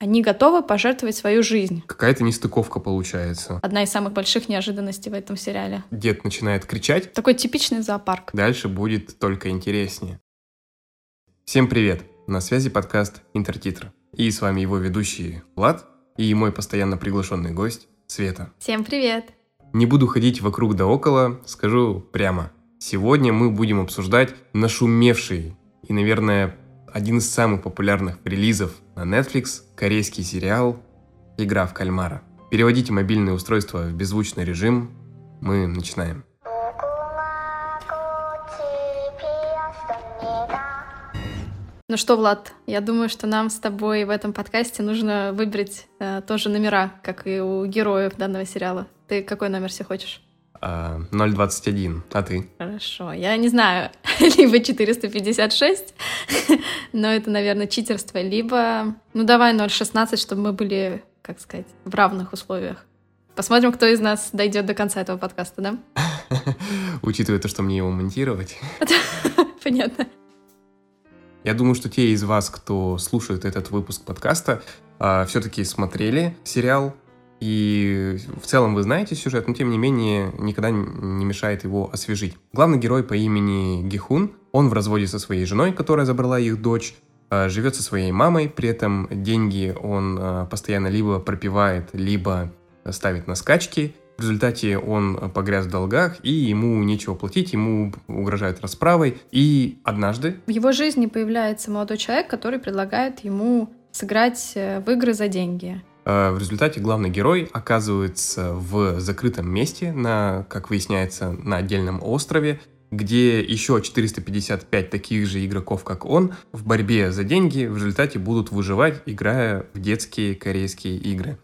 Они готовы пожертвовать свою жизнь. Какая-то нестыковка получается. Одна из самых больших неожиданностей в этом сериале. Дед начинает кричать. Такой типичный зоопарк. Дальше будет только интереснее. Всем привет! На связи подкаст Интертитр. И с вами его ведущий Влад и мой постоянно приглашенный гость Света. Всем привет! Не буду ходить вокруг да около, скажу прямо. Сегодня мы будем обсуждать нашумевший и, наверное, один из самых популярных релизов на Netflix – корейский сериал «Игра в кальмара». Переводите мобильное устройство в беззвучный режим. Мы начинаем. Ну что, Влад, я думаю, что нам с тобой в этом подкасте нужно выбрать э, тоже номера, как и у героев данного сериала. Ты какой номер себе хочешь? 021. А ты? Хорошо. Я не знаю, либо 456, но это, наверное, читерство, либо... Ну, давай 016, чтобы мы были, как сказать, в равных условиях. Посмотрим, кто из нас дойдет до конца этого подкаста, да? Учитывая то, что мне его монтировать. Понятно. Я думаю, что те из вас, кто слушает этот выпуск подкаста, а, все-таки смотрели сериал и в целом вы знаете сюжет, но тем не менее никогда не мешает его освежить. Главный герой по имени Гихун, он в разводе со своей женой, которая забрала их дочь, а, живет со своей мамой, при этом деньги он а, постоянно либо пропивает, либо ставит на скачки. В результате он погряз в долгах, и ему нечего платить, ему угрожают расправой. И однажды... В его жизни появляется молодой человек, который предлагает ему сыграть э, в игры за деньги. Э, в результате главный герой оказывается в закрытом месте, на, как выясняется, на отдельном острове, где еще 455 таких же игроков, как он, в борьбе за деньги в результате будут выживать, играя в детские корейские игры.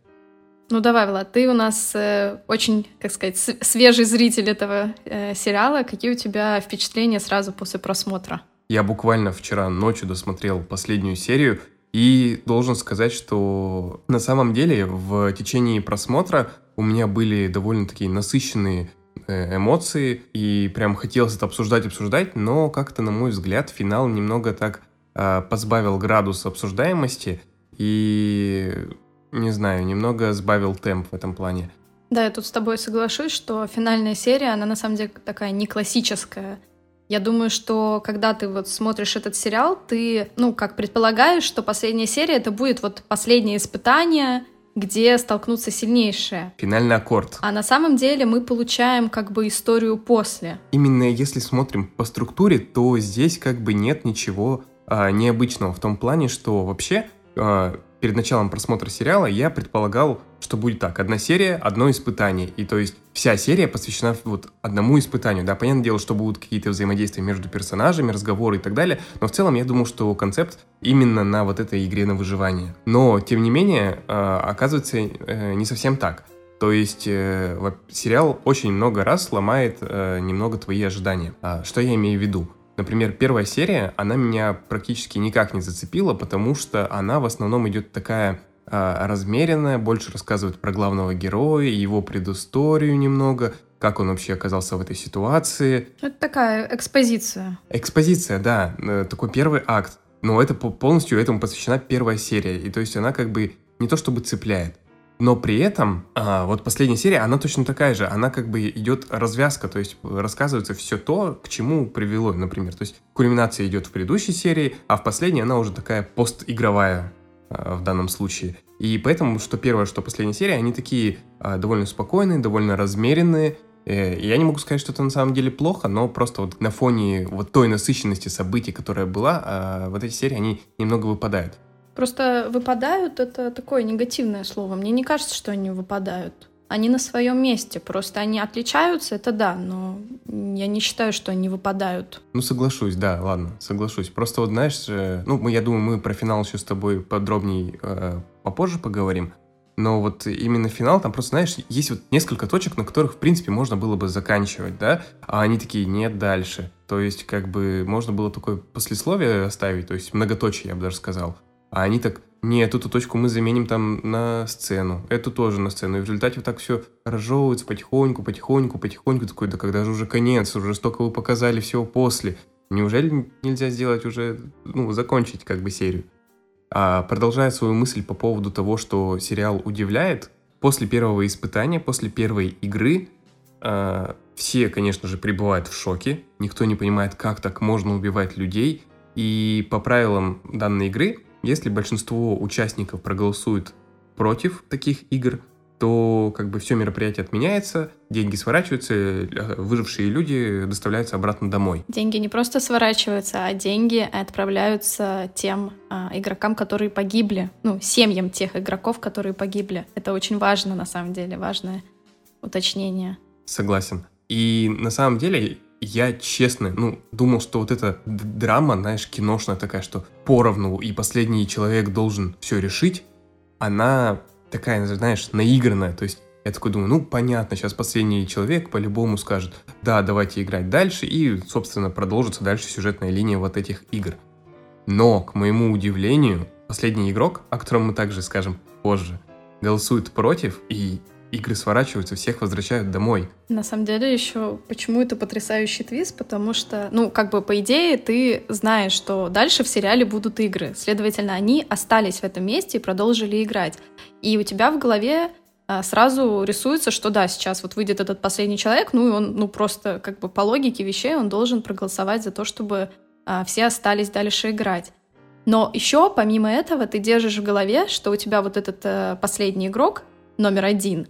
Ну давай, Влад, ты у нас э, очень, как сказать, свежий зритель этого э, сериала. Какие у тебя впечатления сразу после просмотра? Я буквально вчера ночью досмотрел последнюю серию, и должен сказать, что на самом деле в течение просмотра у меня были довольно такие насыщенные э, эмоции, и прям хотелось это обсуждать, обсуждать, но как-то, на мой взгляд, финал немного так э, позбавил градус обсуждаемости и, не знаю, немного сбавил темп в этом плане. Да, я тут с тобой соглашусь, что финальная серия, она на самом деле такая не классическая. Я думаю, что когда ты вот смотришь этот сериал, ты, ну, как предполагаешь, что последняя серия это будет вот последнее испытание, где столкнутся сильнейшие. Финальный аккорд. А на самом деле мы получаем как бы историю после. Именно если смотрим по структуре, то здесь как бы нет ничего а, необычного в том плане, что вообще а, перед началом просмотра сериала я предполагал, что будет так, одна серия, одно испытание. И то есть вся серия посвящена вот одному испытанию. Да, понятное дело, что будут какие-то взаимодействия между персонажами, разговоры и так далее, но в целом я думал, что концепт именно на вот этой игре на выживание. Но, тем не менее, э, оказывается, э, не совсем так. То есть э, сериал очень много раз ломает немного твои ожидания. А что я имею в виду? Например, первая серия, она меня практически никак не зацепила, потому что она в основном идет такая а, размеренная, больше рассказывает про главного героя, его предысторию немного, как он вообще оказался в этой ситуации. Это такая экспозиция. Экспозиция, да, э, такой первый акт. Но это полностью этому посвящена первая серия. И то есть она как бы не то чтобы цепляет. Но при этом, а, вот последняя серия, она точно такая же. Она как бы идет развязка, то есть рассказывается все то, к чему привело, например. То есть кульминация идет в предыдущей серии, а в последней она уже такая постигровая а, в данном случае. И поэтому, что первая, что последняя серия, они такие а, довольно спокойные, довольно размеренные. Э, я не могу сказать, что это на самом деле плохо, но просто вот на фоне вот той насыщенности событий, которая была, а, вот эти серии, они немного выпадают. Просто выпадают это такое негативное слово. Мне не кажется, что они выпадают. Они на своем месте, просто они отличаются, это да, но я не считаю, что они выпадают. Ну, соглашусь, да, ладно, соглашусь. Просто вот, знаешь, э, ну, я думаю, мы про финал еще с тобой подробнее э, попозже поговорим. Но вот именно финал, там просто, знаешь, есть вот несколько точек, на которых, в принципе, можно было бы заканчивать, да, а они такие, нет, дальше. То есть, как бы, можно было такое послесловие оставить, то есть многоточие, я бы даже сказал. А они так, нет, эту точку мы заменим там на сцену, эту тоже на сцену. И в результате вот так все разжевывается потихоньку, потихоньку, потихоньку. Такой, да когда же уже конец, уже столько вы показали всего после. Неужели нельзя сделать уже, ну, закончить как бы серию? А продолжая свою мысль по поводу того, что сериал удивляет, после первого испытания, после первой игры, а, все, конечно же, пребывают в шоке. Никто не понимает, как так можно убивать людей. И по правилам данной игры, если большинство участников проголосует против таких игр, то как бы все мероприятие отменяется, деньги сворачиваются, э, выжившие люди доставляются обратно домой. Деньги не просто сворачиваются, а деньги отправляются тем а, игрокам, которые погибли, ну, семьям тех игроков, которые погибли. Это очень важно, на самом деле, важное уточнение. Согласен. И на самом деле я честно, ну, думал, что вот эта драма, знаешь, киношная такая, что поровну и последний человек должен все решить, она такая, знаешь, наигранная. То есть я такой думаю, ну, понятно, сейчас последний человек по-любому скажет, да, давайте играть дальше, и, собственно, продолжится дальше сюжетная линия вот этих игр. Но, к моему удивлению, последний игрок, о котором мы также скажем позже, голосует против, и игры сворачиваются, всех возвращают домой. На самом деле еще почему это потрясающий твист, потому что, ну, как бы по идее ты знаешь, что дальше в сериале будут игры. Следовательно, они остались в этом месте и продолжили играть. И у тебя в голове а, сразу рисуется, что да, сейчас вот выйдет этот последний человек, ну и он, ну просто как бы по логике вещей он должен проголосовать за то, чтобы а, все остались дальше играть. Но еще помимо этого ты держишь в голове, что у тебя вот этот а, последний игрок номер один,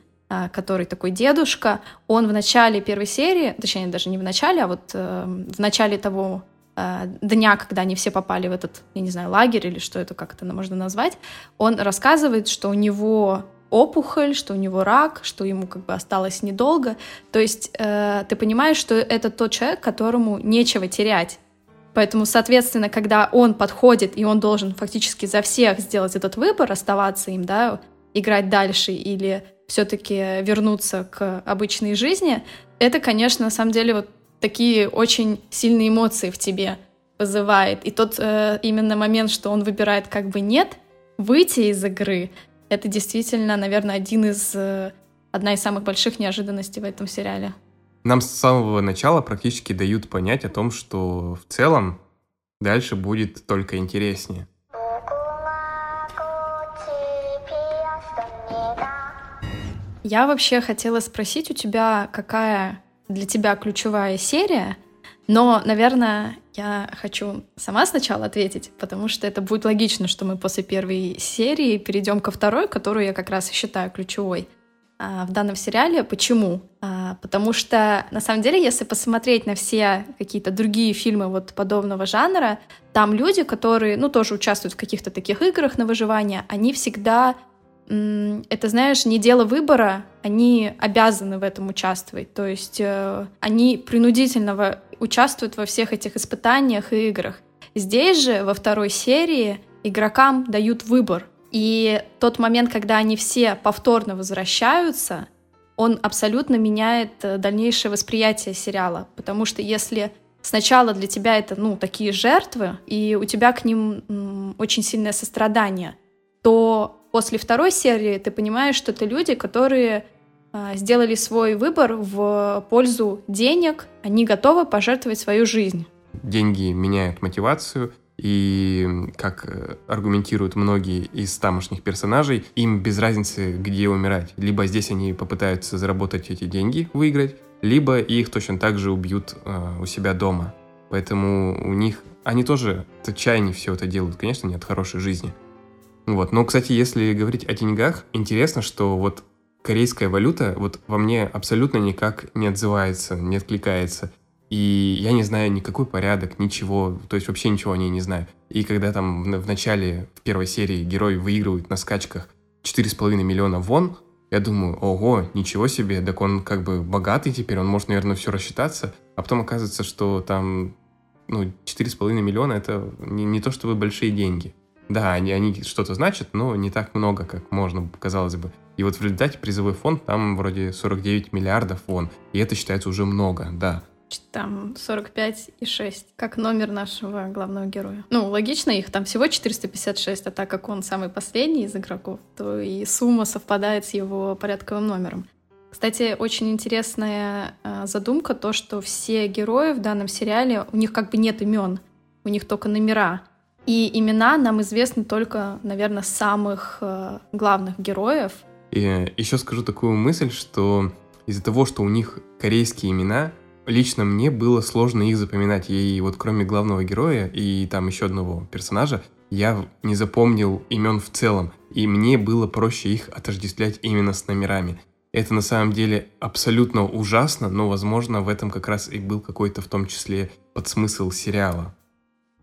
который такой дедушка, он в начале первой серии, точнее даже не в начале, а вот а, в начале того Э, дня, когда они все попали в этот, я не знаю, лагерь или что это как это можно назвать, он рассказывает, что у него опухоль, что у него рак, что ему как бы осталось недолго. То есть э, ты понимаешь, что это тот человек, которому нечего терять. Поэтому, соответственно, когда он подходит, и он должен фактически за всех сделать этот выбор, оставаться им, да, играть дальше или все-таки вернуться к обычной жизни, это, конечно, на самом деле вот такие очень сильные эмоции в тебе вызывает. И тот э, именно момент, что он выбирает как бы нет, выйти из игры, это действительно, наверное, один из, э, одна из самых больших неожиданностей в этом сериале. Нам с самого начала практически дают понять о том, что в целом дальше будет только интереснее. Я вообще хотела спросить у тебя, какая для тебя ключевая серия, но, наверное, я хочу сама сначала ответить, потому что это будет логично, что мы после первой серии перейдем ко второй, которую я как раз и считаю ключевой а, в данном сериале. Почему? А, потому что, на самом деле, если посмотреть на все какие-то другие фильмы вот подобного жанра, там люди, которые, ну, тоже участвуют в каких-то таких играх на выживание, они всегда это, знаешь, не дело выбора, они обязаны в этом участвовать. То есть э, они принудительно участвуют во всех этих испытаниях и играх. Здесь же, во второй серии, игрокам дают выбор. И тот момент, когда они все повторно возвращаются, он абсолютно меняет э, дальнейшее восприятие сериала. Потому что если сначала для тебя это, ну, такие жертвы, и у тебя к ним м, очень сильное сострадание, то после второй серии ты понимаешь, что это люди, которые а, сделали свой выбор в пользу денег, они готовы пожертвовать свою жизнь. Деньги меняют мотивацию, и, как э, аргументируют многие из тамошних персонажей, им без разницы, где умирать. Либо здесь они попытаются заработать эти деньги, выиграть, либо их точно так же убьют э, у себя дома. Поэтому у них... Они тоже от отчаяния все это делают, конечно, не от хорошей жизни. Вот. Но, кстати, если говорить о деньгах, интересно, что вот корейская валюта вот во мне абсолютно никак не отзывается, не откликается. И я не знаю никакой порядок, ничего, то есть вообще ничего о ней не знаю. И когда там в, начале, в первой серии герой выигрывает на скачках 4,5 миллиона вон, я думаю, ого, ничего себе, так он как бы богатый теперь, он может, наверное, все рассчитаться. А потом оказывается, что там ну, 4,5 миллиона это не, не то чтобы большие деньги. Да, они, они что-то значат, но не так много, как можно, казалось бы. И вот в результате призовой фонд там вроде 49 миллиардов вон. И это считается уже много, да. Там 45 и 6, как номер нашего главного героя. Ну, логично, их там всего 456, а так как он самый последний из игроков, то и сумма совпадает с его порядковым номером. Кстати, очень интересная э, задумка то, что все герои в данном сериале, у них как бы нет имен, у них только номера. И имена нам известны только, наверное, самых э, главных героев. И еще скажу такую мысль, что из-за того, что у них корейские имена, лично мне было сложно их запоминать. И вот кроме главного героя и там еще одного персонажа, я не запомнил имен в целом. И мне было проще их отождествлять именно с номерами. Это на самом деле абсолютно ужасно, но, возможно, в этом как раз и был какой-то в том числе подсмысл сериала.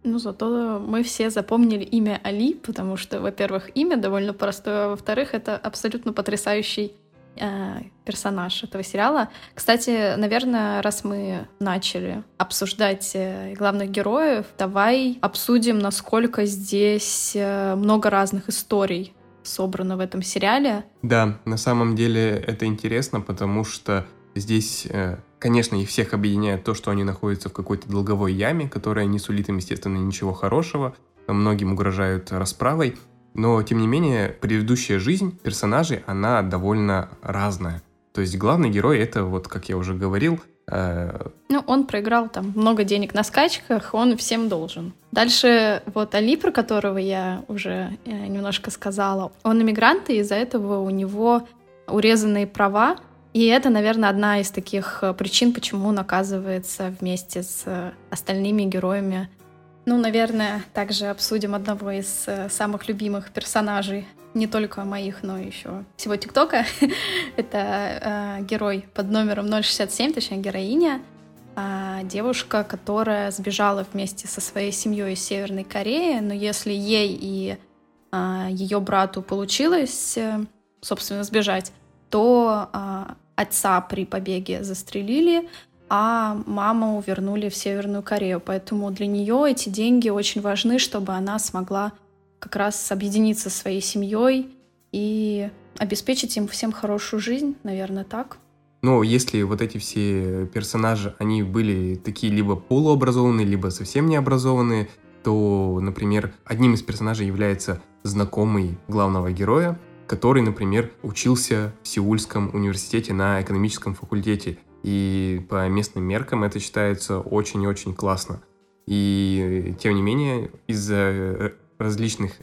Ну, зато мы все запомнили имя Али, потому что, во-первых, имя довольно простое, а во-вторых, это абсолютно потрясающий э, персонаж этого сериала. Кстати, наверное, раз мы начали обсуждать э, главных героев, давай обсудим, насколько здесь э, много разных историй собрано в этом сериале. Да, на самом деле это интересно, потому что здесь э, Конечно, их всех объединяет то, что они находятся в какой-то долговой яме, которая не сулит им, естественно, ничего хорошего. Многим угрожают расправой. Но, тем не менее, предыдущая жизнь персонажей, она довольно разная. То есть главный герой — это, вот как я уже говорил, э... Ну, он проиграл там много денег на скачках, он всем должен. Дальше вот Али, про которого я уже э, немножко сказала, он иммигрант, и из-за этого у него урезанные права, и это, наверное, одна из таких э, причин, почему он оказывается вместе с э, остальными героями. Ну, наверное, также обсудим одного из э, самых любимых персонажей, не только моих, но еще всего ТикТока. это э, герой под номером 067, точнее, героиня. Э, девушка, которая сбежала вместе со своей семьей из Северной Кореи, но если ей и э, ее брату получилось, собственно, сбежать, то а, отца при побеге застрелили, а маму вернули в Северную Корею. Поэтому для нее эти деньги очень важны, чтобы она смогла как раз объединиться со своей семьей и обеспечить им всем хорошую жизнь, наверное, так. Но если вот эти все персонажи, они были такие либо полуобразованные, либо совсем необразованные, то, например, одним из персонажей является знакомый главного героя, который, например, учился в Сеульском университете на экономическом факультете. И по местным меркам это считается очень-очень классно. И тем не менее, из-за э, различных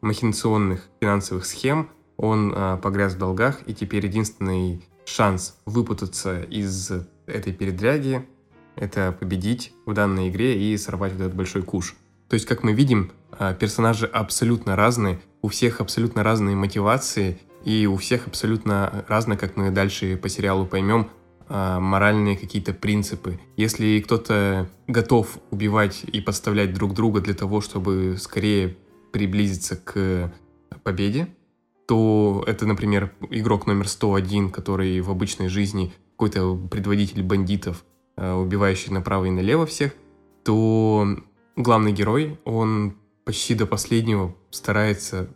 махинационных финансовых схем он а, погряз в долгах, и теперь единственный шанс выпутаться из этой передряги — это победить в данной игре и сорвать вот этот большой куш. То есть, как мы видим, а, персонажи абсолютно разные, у всех абсолютно разные мотивации, и у всех абсолютно разные, как мы дальше по сериалу поймем, а, моральные какие-то принципы. Если кто-то готов убивать и подставлять друг друга для того, чтобы скорее приблизиться к победе, то это, например, игрок номер 101, который в обычной жизни какой-то предводитель бандитов, а, убивающий направо и налево всех, то главный герой, он почти до последнего старается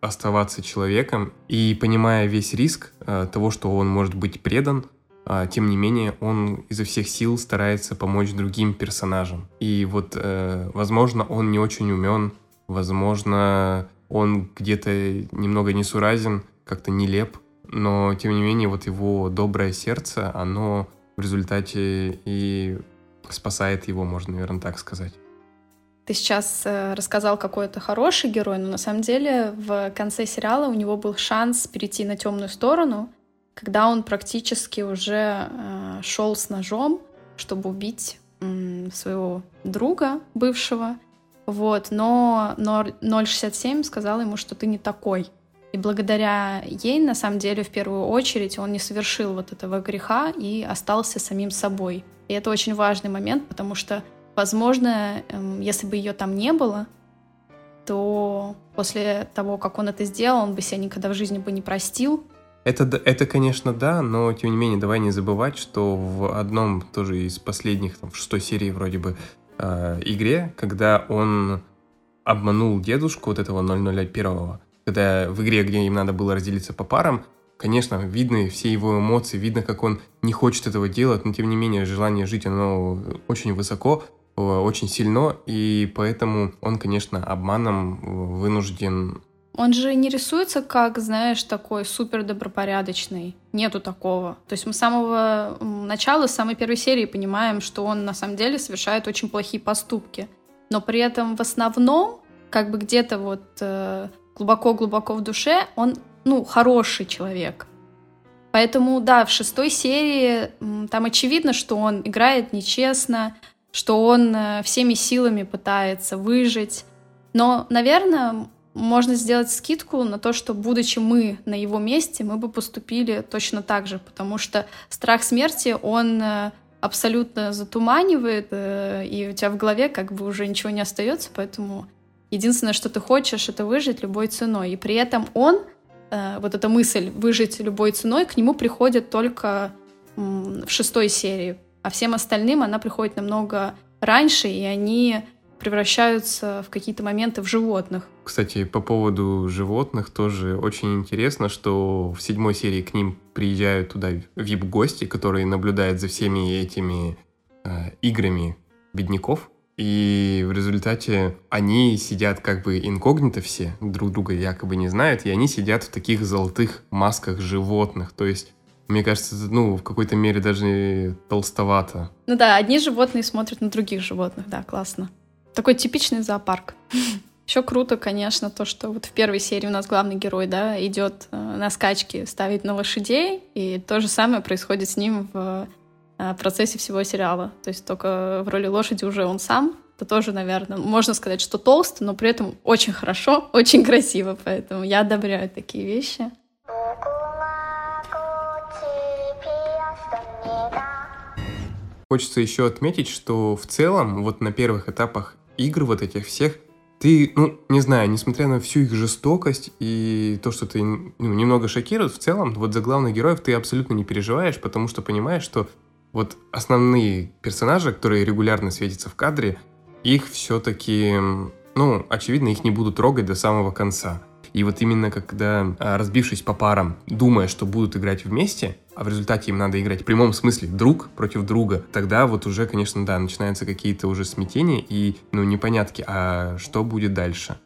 оставаться человеком и понимая весь риск э, того, что он может быть предан, э, тем не менее он изо всех сил старается помочь другим персонажам. И вот, э, возможно, он не очень умен, возможно, он где-то немного несуразен, как-то нелеп, но тем не менее вот его доброе сердце, оно в результате и спасает его, можно, наверное, так сказать. Ты сейчас э, рассказал, какой это хороший герой, но на самом деле в конце сериала у него был шанс перейти на темную сторону, когда он практически уже э, шел с ножом, чтобы убить своего друга бывшего. Вот, но 067 сказал ему, что ты не такой. И благодаря ей, на самом деле, в первую очередь, он не совершил вот этого греха и остался самим собой. И это очень важный момент, потому что Возможно, эм, если бы ее там не было, то после того, как он это сделал, он бы себя никогда в жизни бы не простил. Это, это, конечно, да, но тем не менее, давай не забывать, что в одном тоже из последних, там, в шестой серии вроде бы, э, игре, когда он обманул дедушку вот этого 001, когда в игре, где им надо было разделиться по парам, конечно, видны все его эмоции, видно, как он не хочет этого делать, но тем не менее желание жить, оно очень высоко, очень сильно, и поэтому он, конечно, обманом вынужден... Он же не рисуется как, знаешь, такой супер добропорядочный. Нету такого. То есть мы с самого начала, с самой первой серии понимаем, что он на самом деле совершает очень плохие поступки. Но при этом в основном как бы где-то вот э, глубоко-глубоко в душе он, ну, хороший человек. Поэтому, да, в шестой серии там очевидно, что он играет нечестно, что он э, всеми силами пытается выжить. Но, наверное, можно сделать скидку на то, что, будучи мы на его месте, мы бы поступили точно так же, потому что страх смерти, он э, абсолютно затуманивает, э, и у тебя в голове как бы уже ничего не остается, поэтому единственное, что ты хочешь, это выжить любой ценой. И при этом он, вот эта мысль выжить любой ценой, к нему приходит только в шестой серии, а всем остальным она приходит намного раньше, и они превращаются в какие-то моменты в животных. Кстати, по поводу животных тоже очень интересно, что в седьмой серии к ним приезжают туда вип-гости, которые наблюдают за всеми этими э, играми бедняков. И в результате они сидят как бы инкогнито все, друг друга якобы не знают, и они сидят в таких золотых масках животных. То есть мне кажется, ну, в какой-то мере даже толстовато. Ну да, одни животные смотрят на других животных, да, классно. Такой типичный зоопарк. Еще круто, конечно, то, что вот в первой серии у нас главный герой, да, идет э, на скачки ставить на лошадей, и то же самое происходит с ним в э, процессе всего сериала. То есть только в роли лошади уже он сам. Это тоже, наверное, можно сказать, что толстый, но при этом очень хорошо, очень красиво, поэтому я одобряю такие вещи. Хочется еще отметить, что в целом вот на первых этапах игр вот этих всех, ты, ну, не знаю, несмотря на всю их жестокость и то, что ты ну, немного шокирует, в целом, вот за главных героев ты абсолютно не переживаешь, потому что понимаешь, что вот основные персонажи, которые регулярно светятся в кадре, их все-таки, ну, очевидно, их не будут трогать до самого конца. И вот именно когда, а, разбившись по парам, думая, что будут играть вместе, а в результате им надо играть в прямом смысле друг против друга, тогда вот уже, конечно, да, начинаются какие-то уже смятения и, ну, непонятки, а что будет дальше?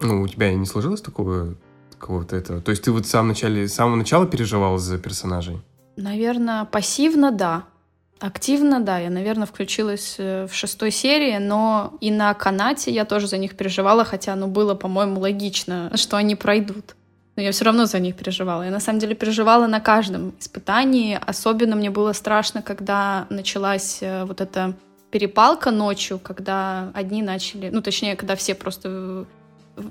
Ну, у тебя не сложилось такого какого-то этого? То есть ты вот в самом начале, с самого начала переживал за персонажей? Наверное, пассивно, да. Активно, да, я, наверное, включилась э, в шестой серии, но и на канате я тоже за них переживала, хотя, ну, было, по-моему, логично, что они пройдут. Но я все равно за них переживала. Я на самом деле переживала на каждом испытании. Особенно мне было страшно, когда началась э, вот эта перепалка ночью, когда одни начали, ну, точнее, когда все просто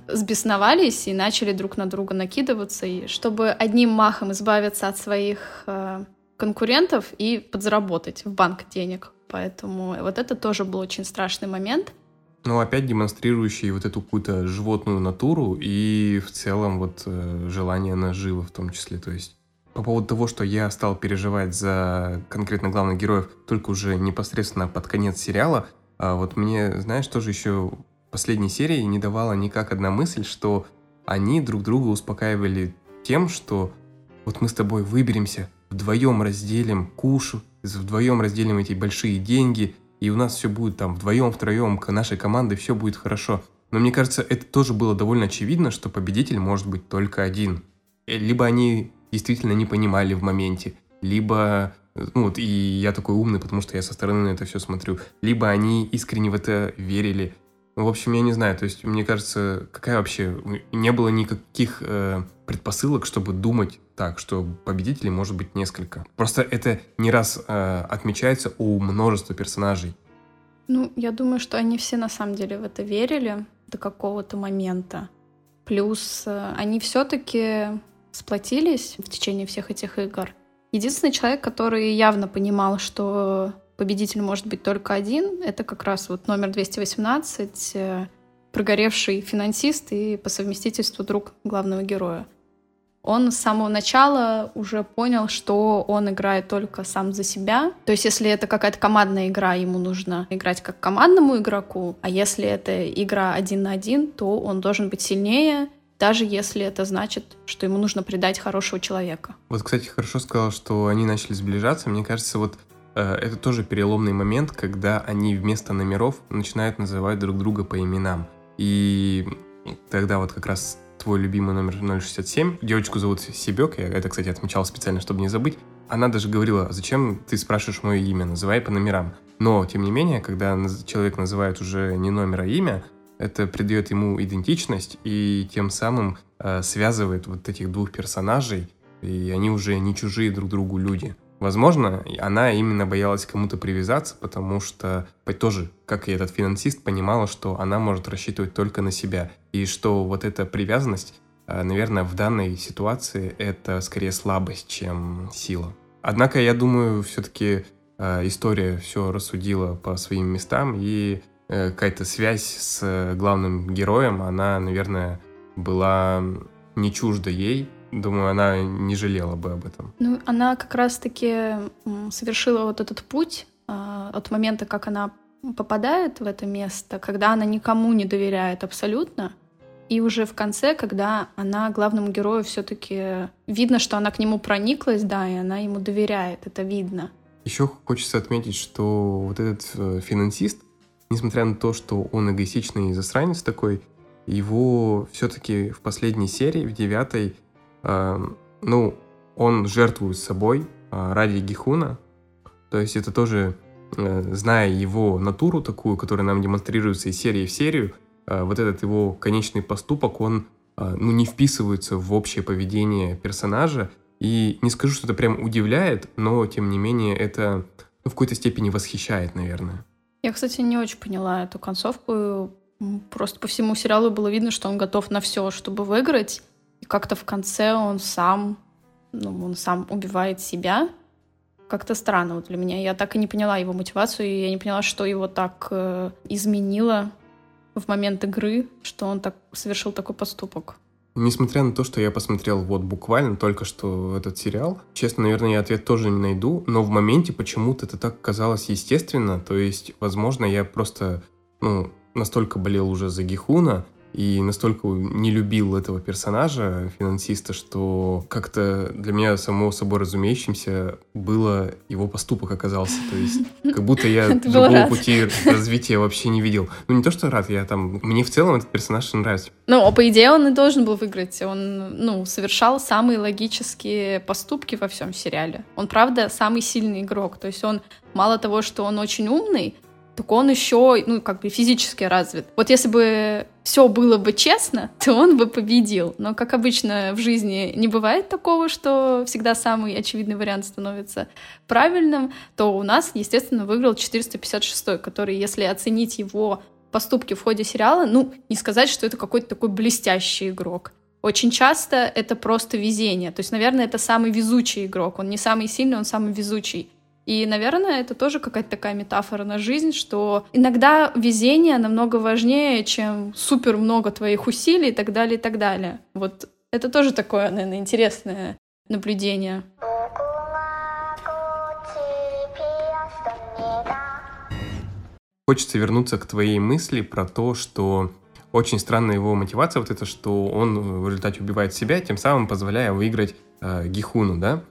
сбесновались и начали друг на друга накидываться, и чтобы одним махом избавиться от своих э, конкурентов и подзаработать в банк денег. Поэтому вот это тоже был очень страшный момент. Ну, опять демонстрирующий вот эту какую-то животную натуру и в целом вот э, желание наживы в том числе. То есть по поводу того, что я стал переживать за конкретно главных героев только уже непосредственно под конец сериала, а вот мне, знаешь, тоже еще последней серии не давала никак одна мысль, что они друг друга успокаивали тем, что вот мы с тобой выберемся вдвоем разделим кушу, вдвоем разделим эти большие деньги, и у нас все будет там вдвоем, втроем, нашей командой все будет хорошо. Но мне кажется, это тоже было довольно очевидно, что победитель может быть только один. Э, либо они действительно не понимали в моменте, либо, ну вот, и я такой умный, потому что я со стороны на это все смотрю, либо они искренне в это верили. Ну, в общем, я не знаю, то есть, мне кажется, какая вообще, не было никаких э, предпосылок, чтобы думать так, что победителей может быть несколько. Просто это не раз э, отмечается у множества персонажей. Ну, я думаю, что они все на самом деле в это верили до какого-то момента. Плюс э, они все-таки сплотились в течение всех этих игр. Единственный человек, который явно понимал, что победитель может быть только один, это как раз вот номер 218, э, прогоревший финансист и по совместительству друг главного героя он с самого начала уже понял, что он играет только сам за себя. То есть, если это какая-то командная игра, ему нужно играть как командному игроку, а если это игра один на один, то он должен быть сильнее, даже если это значит, что ему нужно предать хорошего человека. Вот, кстати, хорошо сказал, что они начали сближаться. Мне кажется, вот э, это тоже переломный момент, когда они вместо номеров начинают называть друг друга по именам. И тогда вот как раз твой любимый номер 067. Девочку зовут Себек, я это, кстати, отмечал специально, чтобы не забыть. Она даже говорила, зачем ты спрашиваешь мое имя, называй по номерам. Но, тем не менее, когда человек называет уже не номер, а имя, это придает ему идентичность и тем самым э, связывает вот этих двух персонажей, и они уже не чужие друг другу люди. Возможно, она именно боялась кому-то привязаться, потому что тоже, как и этот финансист, понимала, что она может рассчитывать только на себя, и что вот эта привязанность, э, наверное, в данной ситуации это скорее слабость, чем сила. Однако, я думаю, все-таки э, история все рассудила по своим местам, и э, какая-то связь с главным героем, она, наверное, была не чужда ей, Думаю, она не жалела бы об этом. Ну, она как раз-таки совершила вот этот путь э, от момента, как она попадает в это место, когда она никому не доверяет абсолютно, и уже в конце, когда она главному герою все-таки видно, что она к нему прониклась, да, и она ему доверяет, это видно. Еще хочется отметить, что вот этот э, финансист, несмотря на то, что он эгоистичный засранец такой, его все-таки в последней серии, в девятой, ну, он жертвует собой э, ради Гихуна. То есть это тоже, э, зная его натуру такую, которая нам демонстрируется из серии в серию, э, вот этот его конечный поступок, он ну, не вписывается в общее поведение персонажа. И не скажу, что это прям удивляет, но, тем не менее, это ну, в какой-то степени восхищает, наверное. Я, кстати, не очень поняла эту концовку. Просто по всему сериалу было видно, что он готов на все, чтобы выиграть. Как-то в конце он сам, ну, он сам убивает себя. Как-то странно вот для меня. Я так и не поняла его мотивацию, и я не поняла, что его так э, изменило в момент игры, что он так совершил такой поступок. Несмотря на то, что я посмотрел вот буквально только что этот сериал, честно, наверное, я ответ тоже не найду, но в моменте почему-то это так казалось естественно, то есть, возможно, я просто, ну, настолько болел уже за Гихуна, и настолько не любил этого персонажа, финансиста, что как-то для меня само собой разумеющимся было его поступок оказался. То есть как будто я другого пути развития вообще не видел. Ну не то, что рад, я там... Мне в целом этот персонаж нравится. Ну, а по идее он и должен был выиграть. Он, ну, совершал самые логические поступки во всем сериале. Он, правда, самый сильный игрок. То есть он мало того, что он очень умный, так он еще, ну, как бы физически развит. Вот если бы все было бы честно, то он бы победил. Но, как обычно в жизни не бывает такого, что всегда самый очевидный вариант становится правильным, то у нас, естественно, выиграл 456, который, если оценить его поступки в ходе сериала, ну, не сказать, что это какой-то такой блестящий игрок. Очень часто это просто везение. То есть, наверное, это самый везучий игрок. Он не самый сильный, он самый везучий. И, наверное, это тоже какая-то такая метафора на жизнь, что иногда везение намного важнее, чем супер много твоих усилий и так далее, и так далее. Вот это тоже такое, наверное, интересное наблюдение. Хочется вернуться к твоей мысли про то, что очень странная его мотивация, вот это, что он в результате убивает себя, тем самым позволяя выиграть э, Гихуну, да?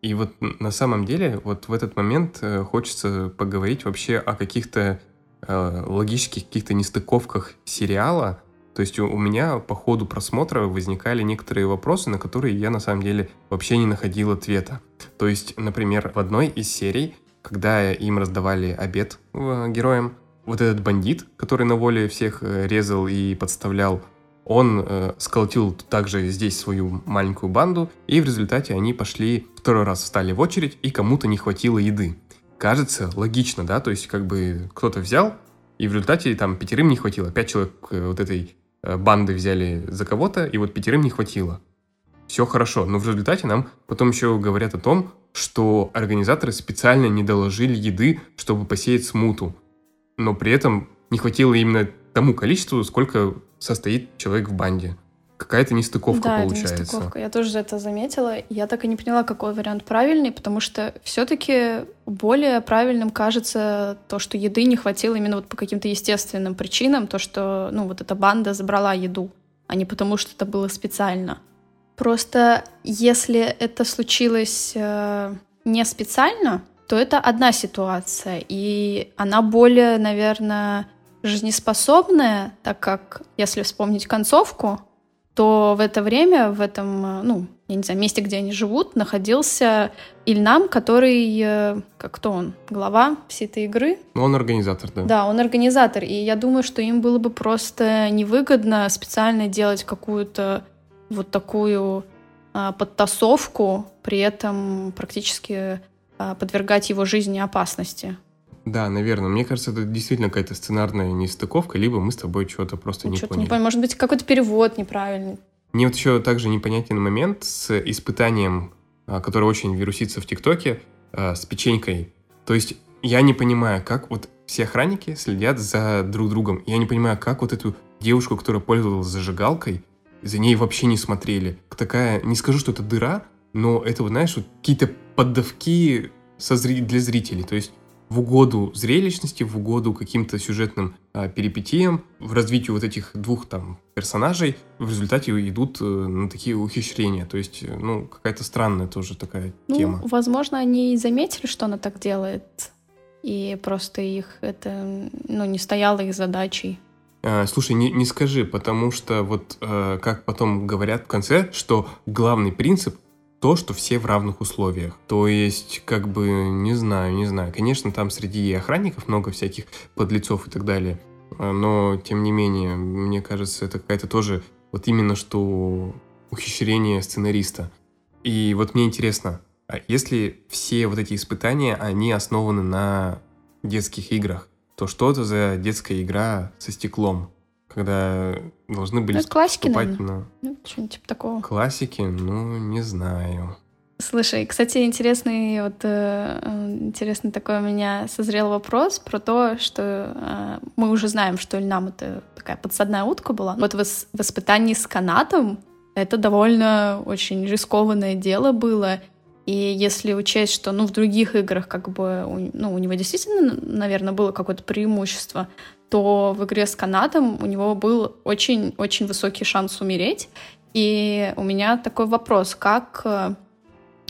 И вот на самом деле вот в этот момент э, хочется поговорить вообще о каких-то э, логических каких-то нестыковках сериала. То есть у, у меня по ходу просмотра возникали некоторые вопросы, на которые я на самом деле вообще не находил ответа. То есть, например, в одной из серий, когда им раздавали обед э, героям, вот этот бандит, который на воле всех э, резал и подставлял, он э, сколотил также здесь свою маленькую банду, и в результате они пошли второй раз встали в очередь, и кому-то не хватило еды. Кажется, логично, да, то есть как бы кто-то взял, и в результате там пятерым не хватило. Пять человек э, вот этой э, банды взяли за кого-то, и вот пятерым не хватило. Все хорошо, но в результате нам потом еще говорят о том, что организаторы специально не доложили еды, чтобы посеять смуту. Но при этом не хватило именно тому количеству, сколько состоит человек в банде. Какая-то нестыковка да, получается. Это нестыковка. Я тоже это заметила. Я так и не поняла, какой вариант правильный, потому что все-таки более правильным кажется то, что еды не хватило именно вот по каким-то естественным причинам, то, что ну, вот эта банда забрала еду, а не потому, что это было специально. Просто если это случилось э, не специально, то это одна ситуация, и она более, наверное, жизнеспособная, так как, если вспомнить концовку, то в это время, в этом, ну, я не знаю, месте, где они живут, находился Ильнам, который, э, как кто он, глава всей этой игры. Ну, он организатор, да. Да, он организатор, и я думаю, что им было бы просто невыгодно специально делать какую-то вот такую а, подтасовку, при этом практически а, подвергать его жизни опасности. Да, наверное. Мне кажется, это действительно какая-то сценарная нестыковка, либо мы с тобой чего-то просто Ну, не что-то поняли. не понял. Может быть, какой-то перевод неправильный. Мне вот еще также непонятен момент с испытанием, а, которое очень вирусится в ТикТоке, а, с печенькой. То есть я не понимаю, как вот все охранники следят за друг другом. Я не понимаю, как вот эту девушку, которая пользовалась зажигалкой, за ней вообще не смотрели. Такая, не скажу, что это дыра, но это, вот, знаешь, вот какие-то поддавки со зри- для зрителей. То есть в угоду зрелищности, в угоду каким-то сюжетным а, перипетиям, в развитии вот этих двух там персонажей, в результате идут э, на такие ухищрения. То есть, э, ну, какая-то странная тоже такая Ну, тема. возможно, они и заметили, что она так делает, и просто их это, ну, не стояло их задачей. А, слушай, не, не скажи, потому что вот э, как потом говорят в конце, что главный принцип то, что все в равных условиях. То есть, как бы, не знаю, не знаю. Конечно, там среди охранников много всяких подлецов и так далее. А, Но, тем не менее, мне кажется, это какая-то тоже вот именно что ухищрение сценариста. И вот мне интересно, а если все вот эти испытания, они основаны на детских играх, то что это за детская игра со стеклом? Когда должны были Ну, классики, наверное. на Ну, что-нибудь типа такого. классики, ну, не знаю. Слушай, кстати, интересный вот э, э, интересный такой у меня созрел вопрос про то, что э, мы уже знаем, что Ильнам это такая подсадная утка была. Вот в, ис- в испытании с канатом это довольно очень рискованное дело было. И если учесть, что ну, в других играх как бы у, ну, у него действительно, наверное, было какое-то преимущество, то в игре с канатом у него был очень-очень высокий шанс умереть. И у меня такой вопрос, как э,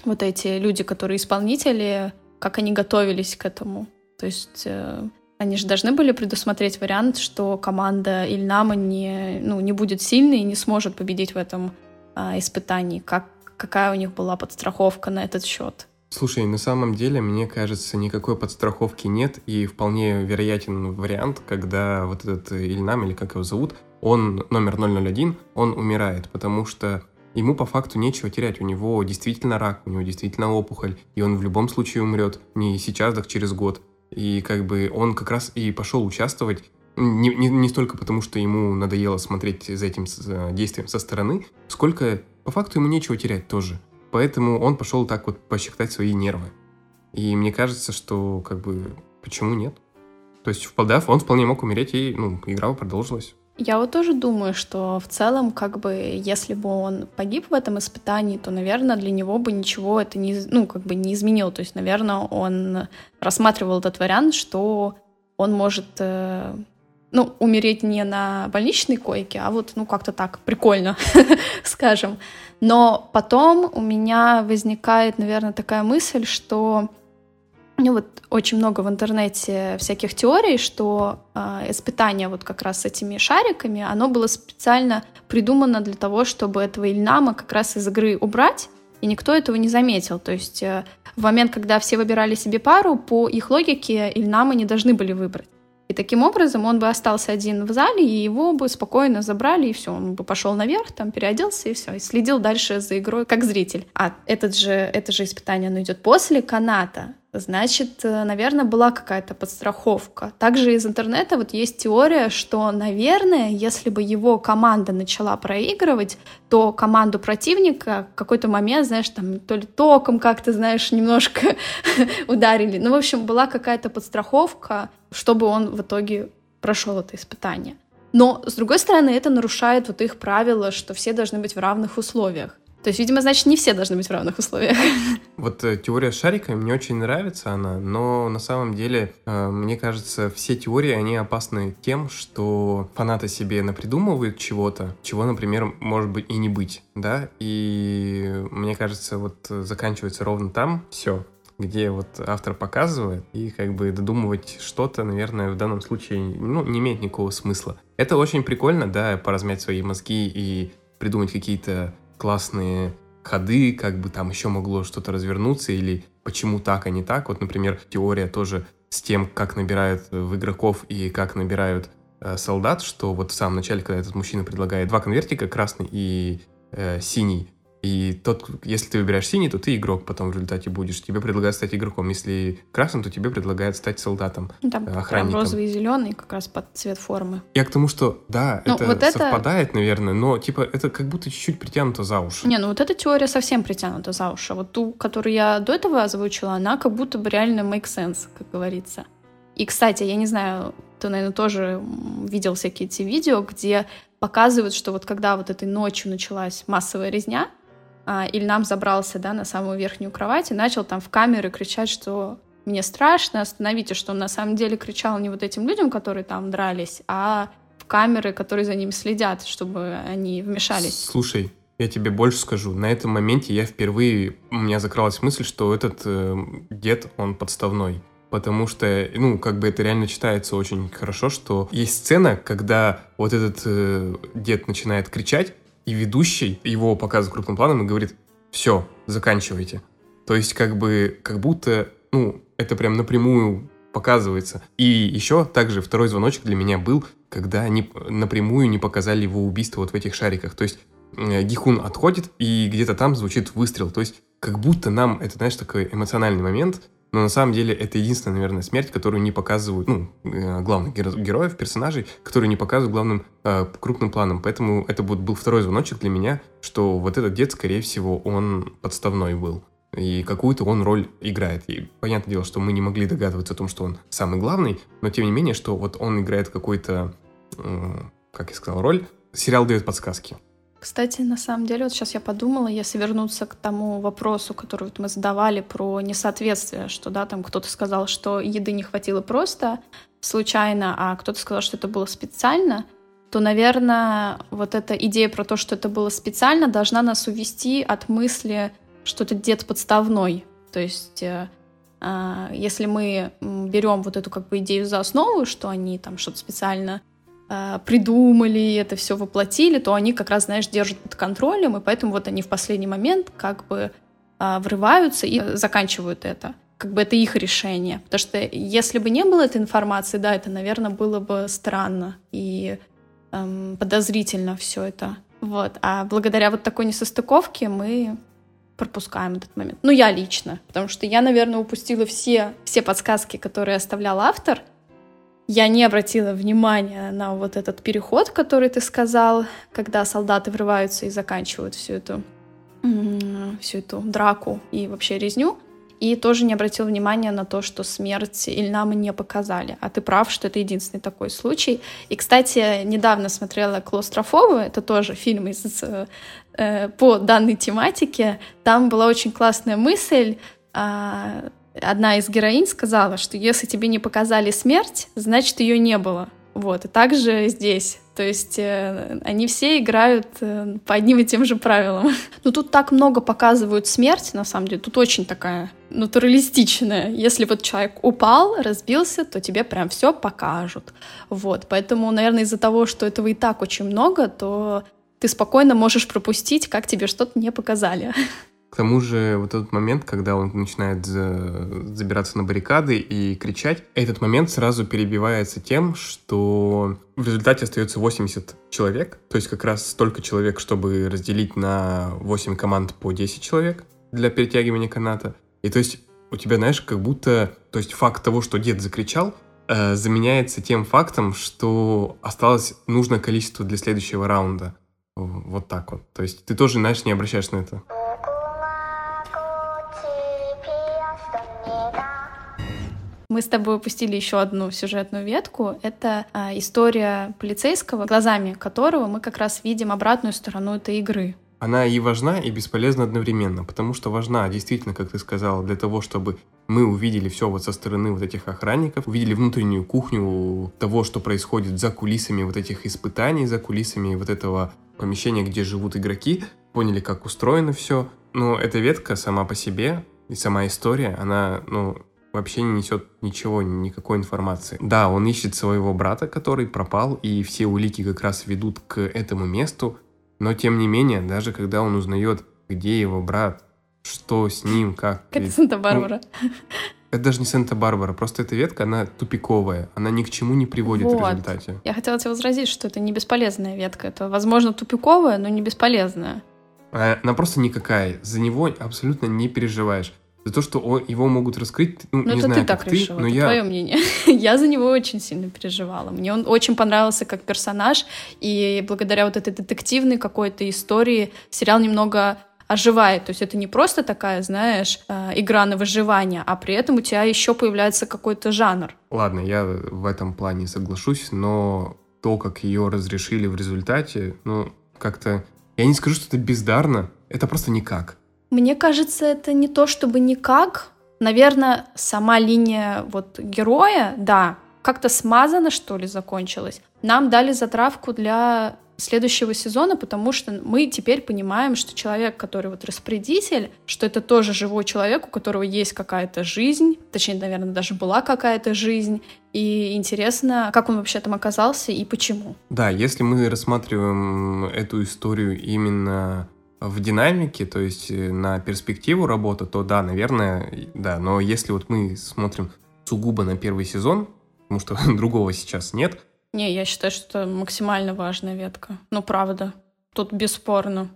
вот эти люди, которые исполнители, как они готовились к этому? То есть э, они же должны были предусмотреть вариант, что команда Ильнама не, ну, не будет сильной и не сможет победить в этом а, испытании. Как, какая у них была подстраховка на этот счет? Слушай, на самом деле, мне кажется, никакой подстраховки нет, и вполне вероятен вариант, когда вот этот Ильнам, или как его зовут, он номер 001, он умирает, потому что ему по факту нечего терять. У него действительно рак, у него действительно опухоль, и он в любом случае умрет. Не сейчас, так через год. И как бы он как раз и пошел участвовать не, не, не столько потому, что ему надоело смотреть за этим э, действием со стороны, сколько по факту ему нечего терять тоже. Поэтому он пошел так вот пощекотать свои нервы. И мне кажется, что как бы почему нет? То есть, вполне, он вполне мог умереть, и ну, игра продолжилась. Я вот тоже думаю, что в целом, как бы, если бы он погиб в этом испытании, то, наверное, для него бы ничего это не, ну, как бы не изменило. То есть, наверное, он рассматривал этот вариант, что он может, э, ну, умереть не на больничной койке, а вот, ну, как-то так, прикольно, скажем. Но потом у меня возникает, наверное, такая мысль, что ну вот очень много в интернете всяких теорий, что э, испытание вот как раз с этими шариками, оно было специально придумано для того, чтобы этого Ильнама как раз из игры убрать, и никто этого не заметил. То есть э, в момент, когда все выбирали себе пару, по их логике Ильнама не должны были выбрать. И таким образом он бы остался один в зале, и его бы спокойно забрали, и все, он бы пошел наверх, там переоделся, и все, и следил дальше за игрой как зритель. А этот же, это же испытание, оно идет после каната, значит, э, наверное, была какая-то подстраховка. Также из интернета вот есть теория, что, наверное, если бы его команда начала проигрывать, то команду противника в какой-то момент, знаешь, там то ли током как-то, знаешь, немножко ударили. Ну, в общем, была какая-то подстраховка, чтобы он в итоге прошел это испытание. Но, с другой стороны, это нарушает вот их правило, что все должны быть в равных условиях. То есть, видимо, значит, не все должны быть в равных условиях. Вот э, теория с шариками, мне очень нравится она, но на самом деле, э, мне кажется, все теории, они опасны тем, что фанаты себе напридумывают чего-то, чего, например, может быть и не быть, да, и мне кажется, вот э, заканчивается ровно там все, где вот автор показывает, и как бы додумывать что-то, наверное, в данном случае, ну, не имеет никакого смысла. Это очень прикольно, да, поразмять свои мозги и придумать какие-то классные ходы, как бы там еще могло что-то развернуться, или почему так, а не так. Вот, например, теория тоже с тем, как набирают э, в игроков и как набирают э, солдат, что вот в самом начале, когда этот мужчина предлагает два конвертика, красный и э, синий, и тот, если ты выбираешь синий, то ты игрок потом в результате будешь. Тебе предлагают стать игроком. Если красным, то тебе предлагают стать солдатом, ну, Там охранником. розовый и зеленый как раз под цвет формы. Я к тому, что да, ну, это вот совпадает, это... наверное, но типа это как будто чуть-чуть притянуто за уши. Не, ну вот эта теория совсем притянута за уши. Вот ту, которую я до этого озвучила, она как будто бы реально make sense, как говорится. И, кстати, я не знаю, ты, наверное, тоже видел всякие эти видео, где показывают, что вот когда вот этой ночью началась массовая резня, Ильнам забрался, да, на самую верхнюю кровать и начал там в камеры кричать, что мне страшно, остановите, что он на самом деле кричал не вот этим людям, которые там дрались, а в камеры, которые за ним следят, чтобы они вмешались. Слушай, я тебе больше скажу. На этом моменте я впервые, у меня закралась мысль, что этот э, дед, он подставной. Потому что, ну, как бы это реально читается очень хорошо, что есть сцена, когда вот этот э, дед начинает кричать, и ведущий его показывает крупным планом и говорит, все, заканчивайте. То есть как бы, как будто, ну, это прям напрямую показывается. И еще также второй звоночек для меня был, когда они напрямую не показали его убийство вот в этих шариках. То есть э, Гихун отходит, и где-то там звучит выстрел. То есть как будто нам, это, знаешь, такой эмоциональный момент, но на самом деле это единственная, наверное, смерть, которую не показывают, ну, э, главных героев, персонажей, которые не показывают главным э, крупным планом. Поэтому это вот был второй звоночек для меня, что вот этот дед, скорее всего, он подставной был. И какую-то он роль играет. И понятное дело, что мы не могли догадываться о том, что он самый главный, но тем не менее, что вот он играет какой-то, э, как я сказал, роль. Сериал дает подсказки. Кстати, на самом деле, вот сейчас я подумала, если вернуться к тому вопросу, который вот мы задавали про несоответствие, что, да, там кто-то сказал, что еды не хватило просто случайно, а кто-то сказал, что это было специально, то, наверное, вот эта идея про то, что это было специально, должна нас увести от мысли, что это дед подставной. То есть, э, э, если мы берем вот эту как бы идею за основу, что они там что-то специально придумали, это все воплотили, то они как раз, знаешь, держат под контролем, и поэтому вот они в последний момент как бы э, врываются и заканчивают это. Как бы это их решение. Потому что если бы не было этой информации, да, это, наверное, было бы странно и эм, подозрительно все это. Вот. А благодаря вот такой несостыковке мы пропускаем этот момент. Ну, я лично, потому что я, наверное, упустила все, все подсказки, которые оставлял автор — я не обратила внимания на вот этот переход, который ты сказал, когда солдаты врываются и заканчивают всю эту, всю эту драку и вообще резню. И тоже не обратил внимания на то, что смерть Ильнама не показали. А ты прав, что это единственный такой случай. И, кстати, недавно смотрела «Клаустрофобы», это тоже фильм из, э, по данной тематике. Там была очень классная мысль, э, одна из героинь сказала, что если тебе не показали смерть, значит ее не было. Вот, и также здесь. То есть э, они все играют э, по одним и тем же правилам. Но тут так много показывают смерть, на самом деле. Тут очень такая натуралистичная. Если вот человек упал, разбился, то тебе прям все покажут. Вот, поэтому, наверное, из-за того, что этого и так очень много, то ты спокойно можешь пропустить, как тебе что-то не показали. К тому же вот этот момент, когда он начинает за... забираться на баррикады и кричать, этот момент сразу перебивается тем, что в результате остается 80 человек, то есть как раз столько человек, чтобы разделить на 8 команд по 10 человек для перетягивания каната. И то есть у тебя, знаешь, как будто, то есть факт того, что дед закричал, э, заменяется тем фактом, что осталось нужное количество для следующего раунда. Вот так вот. То есть ты тоже, знаешь, не обращаешь на это. Мы с тобой упустили еще одну сюжетную ветку. Это а, история полицейского, глазами которого мы как раз видим обратную сторону этой игры. Она и важна, и бесполезна одновременно, потому что важна, действительно, как ты сказала, для того, чтобы мы увидели все вот со стороны вот этих охранников, увидели внутреннюю кухню того, что происходит за кулисами вот этих испытаний, за кулисами вот этого помещения, где живут игроки, поняли, как устроено все. Но эта ветка сама по себе и сама история, она, ну, вообще не несет ничего, никакой информации. Да, он ищет своего брата, который пропал, и все улики как раз ведут к этому месту, но тем не менее, даже когда он узнает где его брат, что с ним, как. Это Санта-Барбара. Ну, это даже не Санта-Барбара, просто эта ветка, она тупиковая, она ни к чему не приводит вот. в результате. Я хотела тебе возразить, что это не бесполезная ветка, это, возможно, тупиковая, но не бесполезная. А, она просто никакая, за него абсолютно не переживаешь. За то, что он, его могут раскрыть, ну, ну не это знаю, ты так решила, ты, но это я... твое мнение. я за него очень сильно переживала. Мне он очень понравился как персонаж, и благодаря вот этой детективной какой-то истории сериал немного оживает. То есть это не просто такая, знаешь, э, игра на выживание, а при этом у тебя еще появляется какой-то жанр. Ладно, я в этом плане соглашусь, но то, как ее разрешили в результате, ну, как-то... Я не скажу, что это бездарно, это просто никак. Мне кажется, это не то чтобы никак. Наверное, сама линия вот героя, да, как-то смазана, что ли, закончилась. Нам дали затравку для следующего сезона, потому что мы теперь понимаем, что человек, который вот распорядитель, что это тоже живой человек, у которого есть какая-то жизнь, точнее, наверное, даже была какая-то жизнь, и интересно, как он вообще там оказался и почему. Да, если мы рассматриваем эту историю именно в динамике, то есть э, на перспективу работы, то да, наверное, да. Но если вот мы смотрим сугубо на первый сезон, потому что другого сейчас нет, не, я считаю, что это максимально важная ветка. Ну, правда. Тут бесспорно.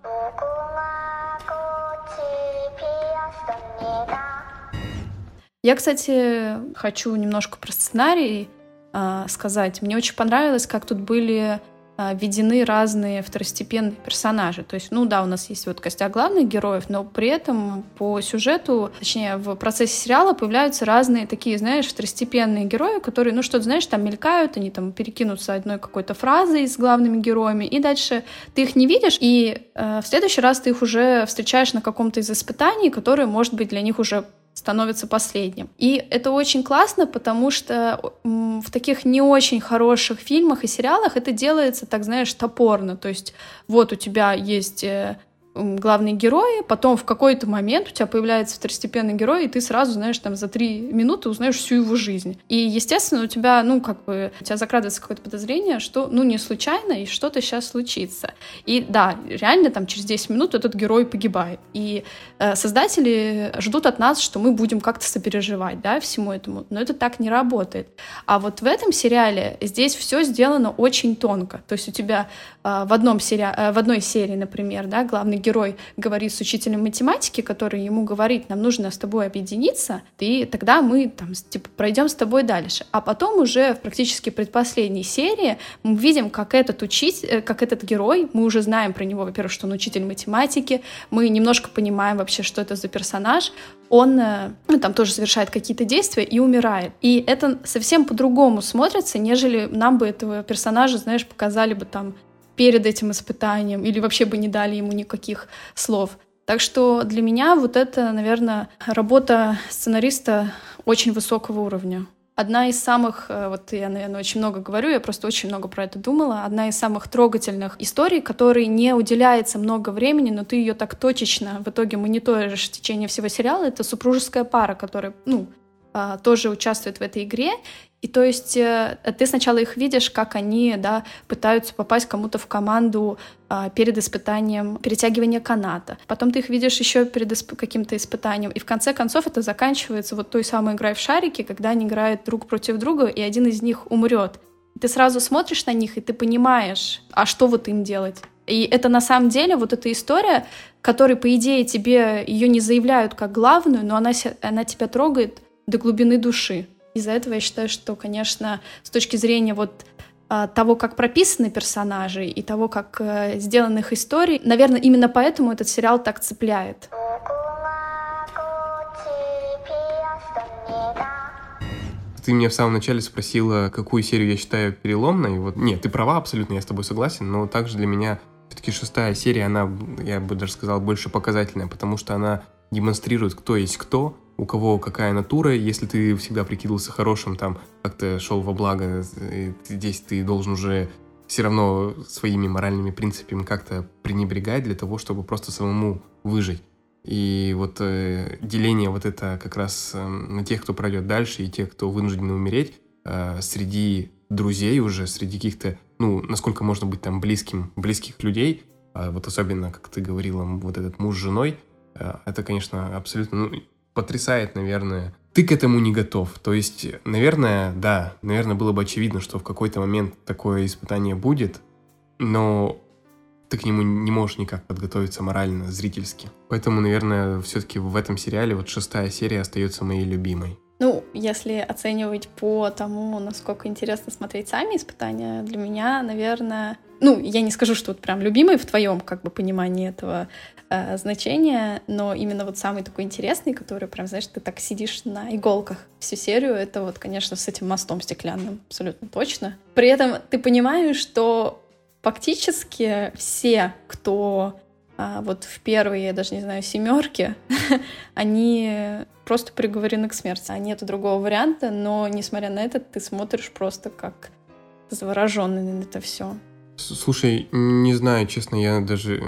Я, кстати, хочу немножко про сценарий э, сказать. Мне очень понравилось, как тут были введены разные второстепенные персонажи. То есть, ну да, у нас есть вот костяк главных героев, но при этом по сюжету, точнее, в процессе сериала появляются разные такие, знаешь, второстепенные герои, которые, ну что-то, знаешь, там мелькают, они там перекинутся одной какой-то фразой с главными героями, и дальше ты их не видишь, и э, в следующий раз ты их уже встречаешь на каком-то из испытаний, которые, может быть, для них уже становится последним. И это очень классно, потому что в таких не очень хороших фильмах и сериалах это делается, так знаешь, топорно. То есть вот у тебя есть э, главные герои, потом в какой-то момент у тебя появляется второстепенный герой, и ты сразу, знаешь, там за три минуты узнаешь всю его жизнь. И, естественно, у тебя, ну, как бы, у тебя закрадывается какое-то подозрение, что, ну, не случайно, и что-то сейчас случится. И да, реально там через 10 минут этот герой погибает. И э, создатели ждут от нас, что мы будем как-то сопереживать, да, всему этому. Но это так не работает. А вот в этом сериале здесь все сделано очень тонко. То есть у тебя э, в, одном сери... э, в одной серии, например, да, главный герой говорит с учителем математики, который ему говорит, нам нужно с тобой объединиться, и тогда мы там, типа, пройдем с тобой дальше. А потом уже в практически предпоследней серии мы видим, как этот учитель, э, как этот герой, мы уже знаем про него, во-первых, что он учитель математики, мы немножко понимаем вообще, что это за персонаж, он э, ну, там тоже совершает какие-то действия и умирает. И это совсем по-другому смотрится, нежели нам бы этого персонажа, знаешь, показали бы там перед этим испытанием или вообще бы не дали ему никаких слов. Так что для меня вот это, наверное, работа сценариста очень высокого уровня. Одна из самых, э, вот я, наверное, очень много говорю, я просто очень много про это думала, одна из самых трогательных историй, которой не уделяется много времени, но ты ее так точечно в итоге мониторишь в течение всего сериала, это супружеская пара, которая, ну, а, тоже участвует в этой игре, и то есть э, ты сначала их видишь, как они да, пытаются попасть кому-то в команду а, перед испытанием перетягивания каната. Потом ты их видишь еще перед исп- каким-то испытанием. И в конце концов это заканчивается вот той самой игрой в шарики, когда они играют друг против друга, и один из них умрет. Ты сразу смотришь на них, и ты понимаешь, а что вот им делать. И это на самом деле вот эта история, которой, по идее, тебе ее не заявляют как главную, но она, она тебя трогает до глубины души. Из-за этого я считаю, что, конечно, с точки зрения вот а, того, как прописаны персонажи и того, как э, сделаны их истории, наверное, именно поэтому этот сериал так цепляет. Ты меня в самом начале спросила, какую серию я считаю переломной. Вот, нет, ты права абсолютно, я с тобой согласен, но также для меня все-таки шестая серия, она, я бы даже сказал, больше показательная, потому что она демонстрирует, кто есть кто, у кого какая натура, если ты всегда прикидывался хорошим, там, как-то шел во благо, здесь ты должен уже все равно своими моральными принципами как-то пренебрегать для того, чтобы просто самому выжить. И вот э, деление вот это как раз э, на тех, кто пройдет дальше, и тех, кто вынужден умереть, э, среди друзей уже, среди каких-то, ну, насколько можно быть там близким, близких людей, а вот особенно, как ты говорила, вот этот муж с женой, э, это, конечно, абсолютно ну, потрясает, наверное. Ты к этому не готов. То есть, наверное, да, наверное, было бы очевидно, что в какой-то момент такое испытание будет, но ты к нему не можешь никак подготовиться морально, зрительски. Поэтому, наверное, все-таки в этом сериале вот шестая серия остается моей любимой. Ну, если оценивать по тому, насколько интересно смотреть сами испытания, для меня, наверное, ну, я не скажу, что вот прям любимый в твоем как бы понимании этого э, значения, но именно вот самый такой интересный, который прям, знаешь, ты так сидишь на иголках всю серию, это вот, конечно, с этим мостом стеклянным, абсолютно точно. При этом ты понимаешь, что фактически все, кто а, вот в первые, я даже не знаю, семерки, они просто приговорены к смерти. А нет другого варианта, но несмотря на это, ты смотришь просто как завороженный на это все. Слушай, не знаю, честно, я даже,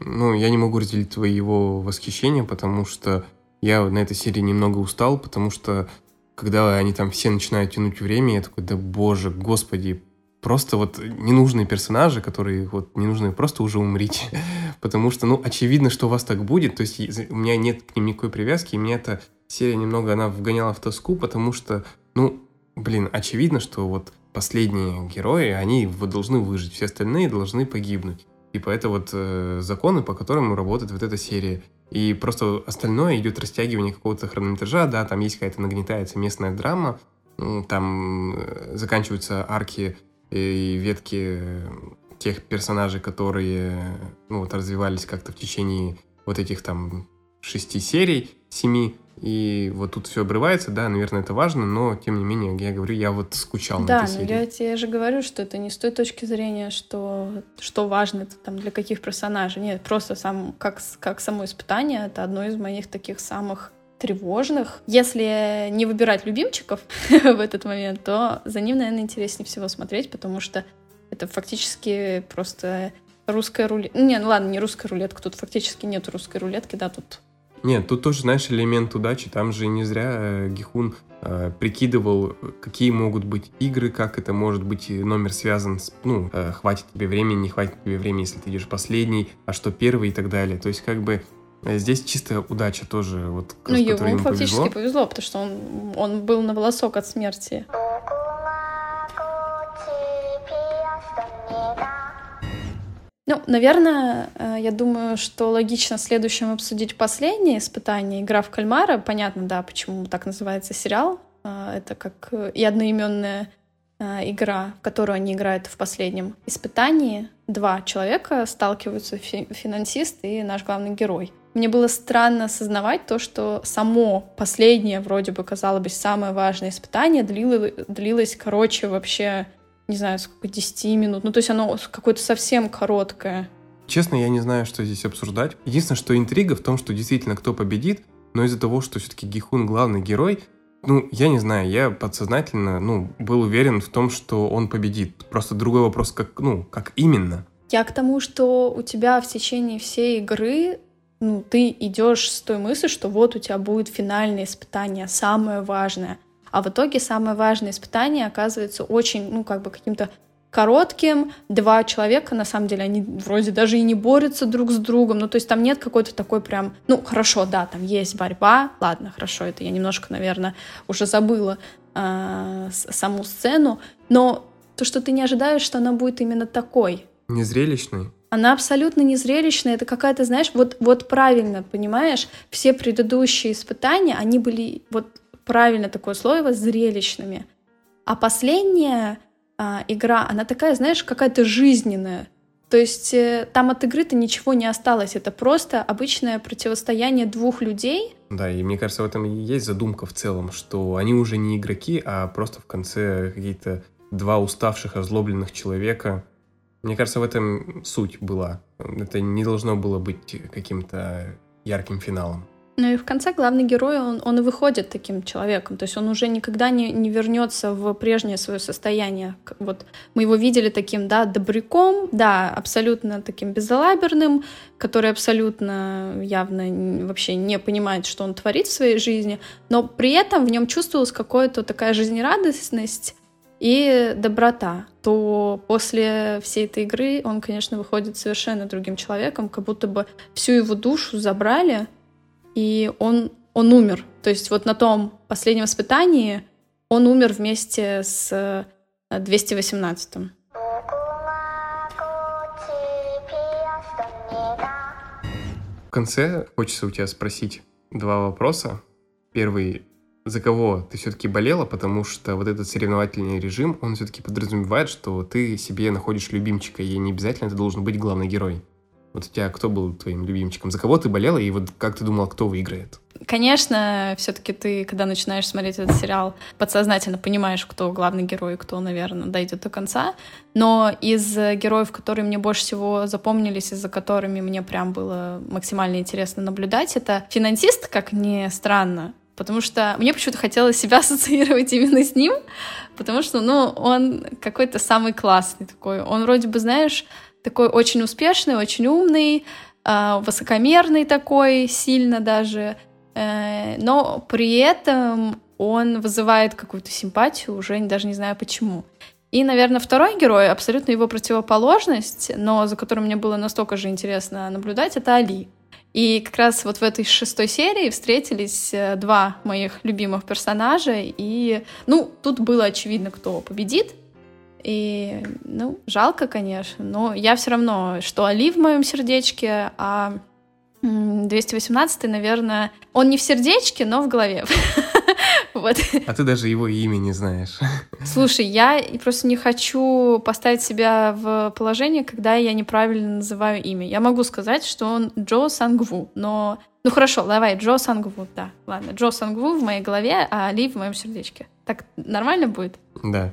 ну, я не могу разделить твоего восхищения, потому что я на этой серии немного устал, потому что когда они там все начинают тянуть время, я такой, да боже, господи, просто вот ненужные персонажи, которые вот ненужные, просто уже умрите. Потому что, ну, очевидно, что у вас так будет. То есть у меня нет к ним никакой привязки, и меня эта серия немного, она вгоняла в тоску, потому что, ну, блин, очевидно, что вот последние герои, они должны выжить, все остальные должны погибнуть. И по это вот э, законы, по которым работает вот эта серия. И просто остальное идет растягивание какого-то хронометража, да, там есть какая-то нагнетается местная драма, там э, заканчиваются арки и ветки тех персонажей, которые ну, вот, развивались как-то в течение вот этих там шести серий, семи, и вот тут все обрывается, да, наверное, это важно, но тем не менее, я говорю, я вот скучал да, на этой серии. Да, я тебе же говорю, что это не с той точки зрения, что, что важно это, там, для каких персонажей. Нет, просто сам, как, как само испытание, это одно из моих таких самых тревожных. Если не выбирать любимчиков в этот момент, то за ним, наверное, интереснее всего смотреть, потому что это фактически просто русская рулетка. Не, ну ладно, не русская рулетка, тут фактически нет русской рулетки, да, тут нет, тут тоже, знаешь, элемент удачи. Там же не зря э, Гихун э, прикидывал, какие могут быть игры, как это может быть номер связан с, ну, э, хватит тебе времени, не хватит тебе времени, если ты идешь последний, а что первый и так далее. То есть как бы Э, здесь чистая удача тоже, вот, ну, ему, ему фактически повезло. повезло, потому что он, он был на волосок от смерти. Ну, наверное, э, я думаю, что логично следующим обсудить последнее испытание «Игра в кальмара». Понятно, да, почему так называется сериал. Э, это как и одноименная игра, в которую они играют в последнем испытании. Два человека сталкиваются, финансист и наш главный герой. Мне было странно осознавать то, что само последнее, вроде бы, казалось бы, самое важное испытание длилось, длилось короче, вообще, не знаю, сколько, 10 минут. Ну, то есть оно какое-то совсем короткое. Честно, я не знаю, что здесь обсуждать. Единственное, что интрига в том, что действительно кто победит, но из-за того, что все-таки Гихун главный герой, ну, я не знаю, я подсознательно, ну, был уверен в том, что он победит. Просто другой вопрос, как, ну, как именно. Я к тому, что у тебя в течение всей игры ну, ты идешь с той мыслью, что вот у тебя будет финальное испытание, самое важное. А в итоге самое важное испытание оказывается очень, ну, как бы каким-то коротким. Два человека, на самом деле, они вроде даже и не борются друг с другом. Ну, то есть там нет какой-то такой прям... Ну, хорошо, да, там есть борьба. Ладно, хорошо, это я немножко, наверное, уже забыла э, саму сцену. Но то, что ты не ожидаешь, что она будет именно такой. Незрелищной? она абсолютно не зрелищная, это какая-то, знаешь, вот, вот правильно, понимаешь, все предыдущие испытания, они были, вот правильно такое слово, зрелищными. А последняя а, игра, она такая, знаешь, какая-то жизненная. То есть э, там от игры-то ничего не осталось, это просто обычное противостояние двух людей. Да, и мне кажется, в этом и есть задумка в целом, что они уже не игроки, а просто в конце какие-то два уставших, озлобленных человека мне кажется, в этом суть была. Это не должно было быть каким-то ярким финалом. Ну и в конце главный герой, он, он и выходит таким человеком. То есть он уже никогда не, не вернется в прежнее свое состояние. Вот мы его видели таким, да, добряком, да, абсолютно таким безалаберным, который абсолютно явно вообще не понимает, что он творит в своей жизни, но при этом в нем чувствовалась какая-то такая жизнерадостность, и доброта, то после всей этой игры он, конечно, выходит совершенно другим человеком, как будто бы всю его душу забрали, и он, он умер. То есть вот на том последнем испытании он умер вместе с 218-м. Э, В конце хочется у тебя спросить два вопроса. Первый, за кого ты все-таки болела, потому что вот этот соревновательный режим, он все-таки подразумевает, что ты себе находишь любимчика, и не обязательно это должен быть главный герой. Вот у тебя кто был твоим любимчиком? За кого ты болела, и вот как ты думала, кто выиграет? Конечно, все-таки ты, когда начинаешь смотреть этот сериал, подсознательно понимаешь, кто главный герой, кто, наверное, дойдет до конца. Но из героев, которые мне больше всего запомнились, и за которыми мне прям было максимально интересно наблюдать, это финансист, как ни странно, потому что мне почему-то хотелось себя ассоциировать именно с ним, потому что, ну, он какой-то самый классный такой. Он вроде бы, знаешь, такой очень успешный, очень умный, а, высокомерный такой, сильно даже, э, но при этом он вызывает какую-то симпатию, уже даже не знаю почему. И, наверное, второй герой, абсолютно его противоположность, но за которым мне было настолько же интересно наблюдать, это Али. И как раз вот в этой шестой серии встретились э, два моих любимых персонажа, и, ну, тут было очевидно, кто победит. И, ну, жалко, конечно, но я все равно, что Али в моем сердечке, а 218, наверное, он не в сердечке, но в голове. Вот. А ты даже его имя не знаешь. Слушай, я просто не хочу поставить себя в положение, когда я неправильно называю имя. Я могу сказать, что он Джо Сангву, но... Ну хорошо, давай, Джо Сангву, да. Ладно, Джо Сангву в моей голове, а Али в моем сердечке. Так нормально будет? Да.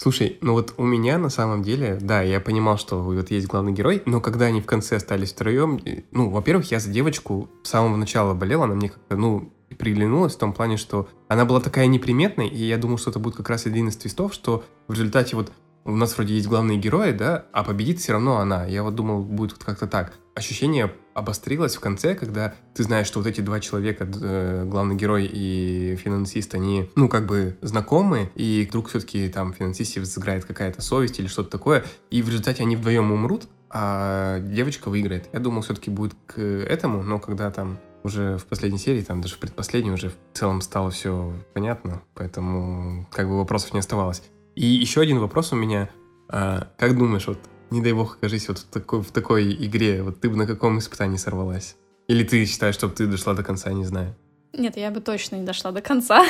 Слушай, ну вот у меня на самом деле, да, я понимал, что вот есть главный герой, но когда они в конце остались втроем, ну, во-первых, я за девочку с самого начала болел, она мне как-то, ну, приглянулась в том плане, что она была такая неприметной, и я думал, что это будет как раз один из твистов, что в результате вот у нас вроде есть главные герои, да, а победит все равно она. Я вот думал, будет как-то так. Ощущение обострилось в конце, когда ты знаешь, что вот эти два человека, э, главный герой и финансист, они, ну, как бы знакомы, и вдруг все-таки там финансисте взыграет какая-то совесть или что-то такое, и в результате они вдвоем умрут, а девочка выиграет. Я думал, все-таки будет к этому, но когда там уже в последней серии, там даже в предпоследней уже в целом стало все понятно, поэтому как бы вопросов не оставалось. И еще один вопрос у меня. А, как думаешь, вот, не дай бог, окажись вот в такой, в такой игре, вот ты бы на каком испытании сорвалась? Или ты считаешь, чтобы ты дошла до конца, не знаю? Нет, я бы точно не дошла до конца.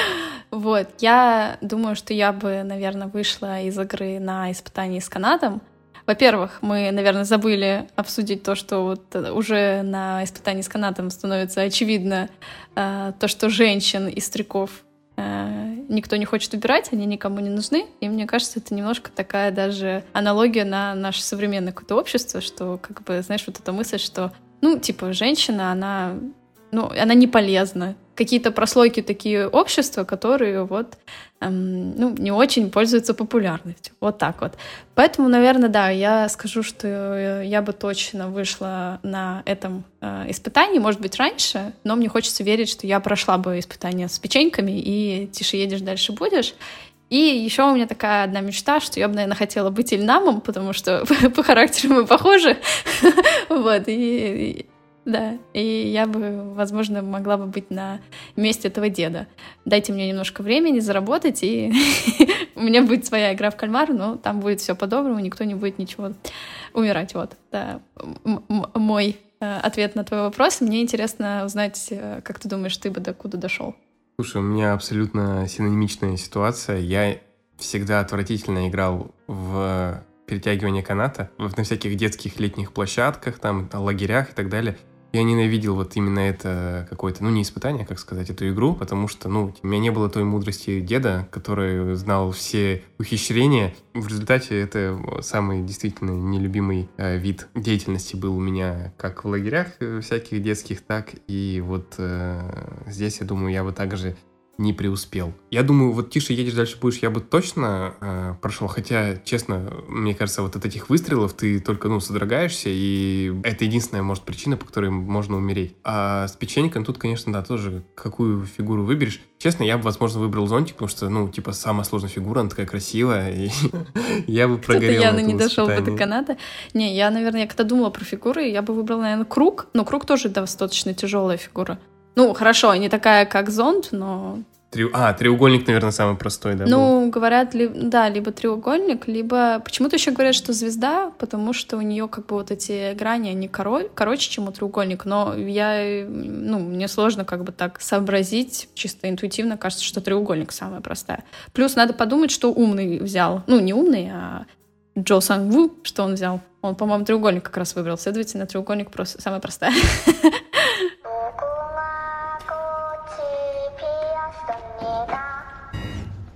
вот, я думаю, что я бы, наверное, вышла из игры на испытании с канатом. Во-первых, мы, наверное, забыли обсудить то, что вот уже на испытании с канатом становится очевидно э, то, что женщин и стариков Э, никто не хочет убирать, они никому не нужны. И мне кажется, это немножко такая даже аналогия на наше современное какое-то общество, что, как бы, знаешь, вот эта мысль, что, ну, типа, женщина, она ну, она не полезна. Какие-то прослойки такие общества, которые вот, эм, ну, не очень пользуются популярностью. Вот так вот. Поэтому, наверное, да, я скажу, что я бы точно вышла на этом э, испытании, может быть, раньше, но мне хочется верить, что я прошла бы испытание с печеньками, и тише едешь, дальше будешь. И еще у меня такая одна мечта, что я бы, наверное, хотела быть Ильнамом, потому что по характеру мы похожи. Вот, и да, и я бы, возможно, могла бы быть на месте этого деда. Дайте мне немножко времени заработать, и у меня будет своя игра в кальмар, но там будет все по-доброму, никто не будет ничего умирать. Вот, да, мой э, ответ на твой вопрос. Мне интересно узнать, э, как ты думаешь, ты бы до куда дошел? Слушай, у меня абсолютно синонимичная ситуация. Я всегда отвратительно играл в перетягивание каната на всяких детских летних площадках, там, лагерях и так далее. Я ненавидел вот именно это какое-то, ну, не испытание, как сказать, эту игру, потому что, ну, у меня не было той мудрости деда, который знал все ухищрения. В результате это самый действительно нелюбимый э, вид деятельности был у меня как в лагерях э, всяких детских, так и вот э, здесь, я думаю, я бы также не преуспел. Я думаю, вот тише едешь, дальше будешь, я бы точно э, прошел. Хотя, честно, мне кажется, вот от этих выстрелов ты только, ну, содрогаешься, и это единственная, может, причина, по которой можно умереть. А с печеньком тут, конечно, да, тоже какую фигуру выберешь. Честно, я бы, возможно, выбрал зонтик, потому что, ну, типа, самая сложная фигура, она такая красивая, и я бы прогорел. Кто-то явно не дошел до этой каната. Не, я, наверное, когда думала про фигуры, я бы выбрала, наверное, круг, но круг тоже достаточно тяжелая фигура. Ну, хорошо, не такая, как зонт, но Три... А, треугольник, наверное, самый простой, да? Ну, был? говорят, ли... да, либо треугольник, либо... Почему-то еще говорят, что звезда, потому что у нее как бы вот эти грани, они коро... короче, чем у треугольника, но я... Ну, мне сложно как бы так сообразить, чисто интуитивно кажется, что треугольник самая простая. Плюс надо подумать, что умный взял. Ну, не умный, а Джо Сан Ву, что он взял. Он, по-моему, треугольник как раз выбрал. Следовательно, треугольник просто самая простая.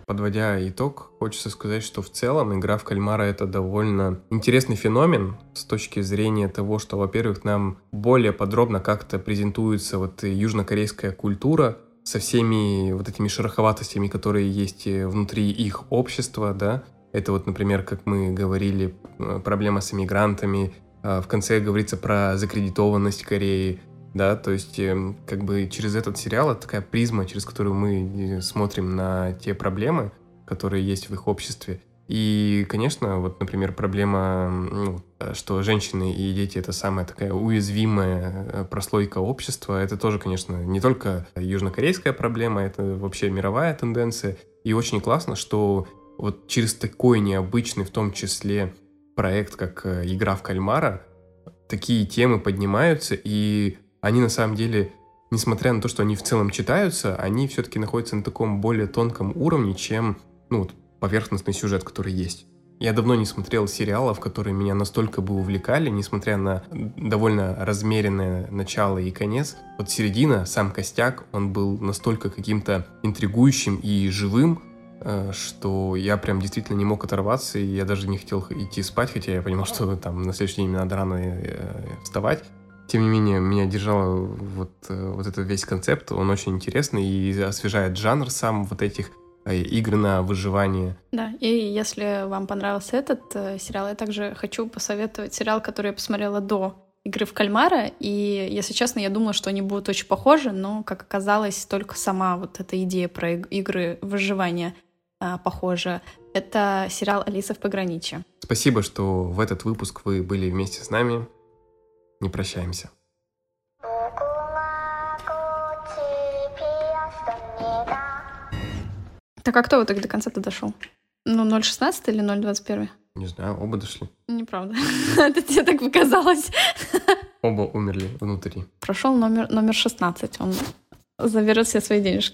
Подводя итог, хочется сказать, что в целом игра в кальмара это довольно интересный феномен с точки зрения того, что, во-первых, нам более подробно как-то презентуется вот южнокорейская культура со всеми вот этими шероховатостями, которые есть внутри их общества, да. Это вот, например, как мы говорили, э, проблема с иммигрантами, а в конце говорится про закредитованность Кореи, да, то есть эм, как бы через этот сериал это такая призма, через которую мы э, смотрим на те проблемы, которые есть в их обществе. И, конечно, вот, например, проблема, ну, что женщины и дети — это самая такая уязвимая э, прослойка общества, это тоже, конечно, не только южнокорейская проблема, это вообще мировая тенденция. И очень классно, что вот через такой необычный, в том числе, проект, как э, «Игра в кальмара», такие темы поднимаются, и они на самом деле, несмотря на то, что они в целом читаются, они все-таки находятся на таком более тонком уровне, чем ну, поверхностный сюжет, который есть. Я давно не смотрел сериалов, которые меня настолько бы увлекали, несмотря на довольно размеренное начало и конец. Вот середина, сам костяк, он был настолько каким-то интригующим и живым, э, что я прям действительно не мог оторваться, и я даже не хотел идти спать, хотя я понимал, что там на следующий день мне надо рано э, вставать. Тем не менее, меня держал вот, э, вот этот весь концепт, он очень интересный и освежает жанр сам вот этих э, игр на выживание. Да, и если вам понравился этот э, сериал, я также хочу посоветовать сериал, который я посмотрела до игры в кальмара, и, если честно, я думала, что они будут очень похожи, но, как оказалось, только сама вот эта идея про игры выживания а, похожа. Это сериал «Алиса в пограничье». Спасибо, что в этот выпуск вы были вместе с нами не прощаемся. Так а кто в итоге до конца-то дошел? Ну, 0.16 или 0.21? Не знаю, оба дошли. Неправда. Это тебе так показалось. Оба умерли внутри. Прошел номер, номер 16. Он заберет все свои денежки.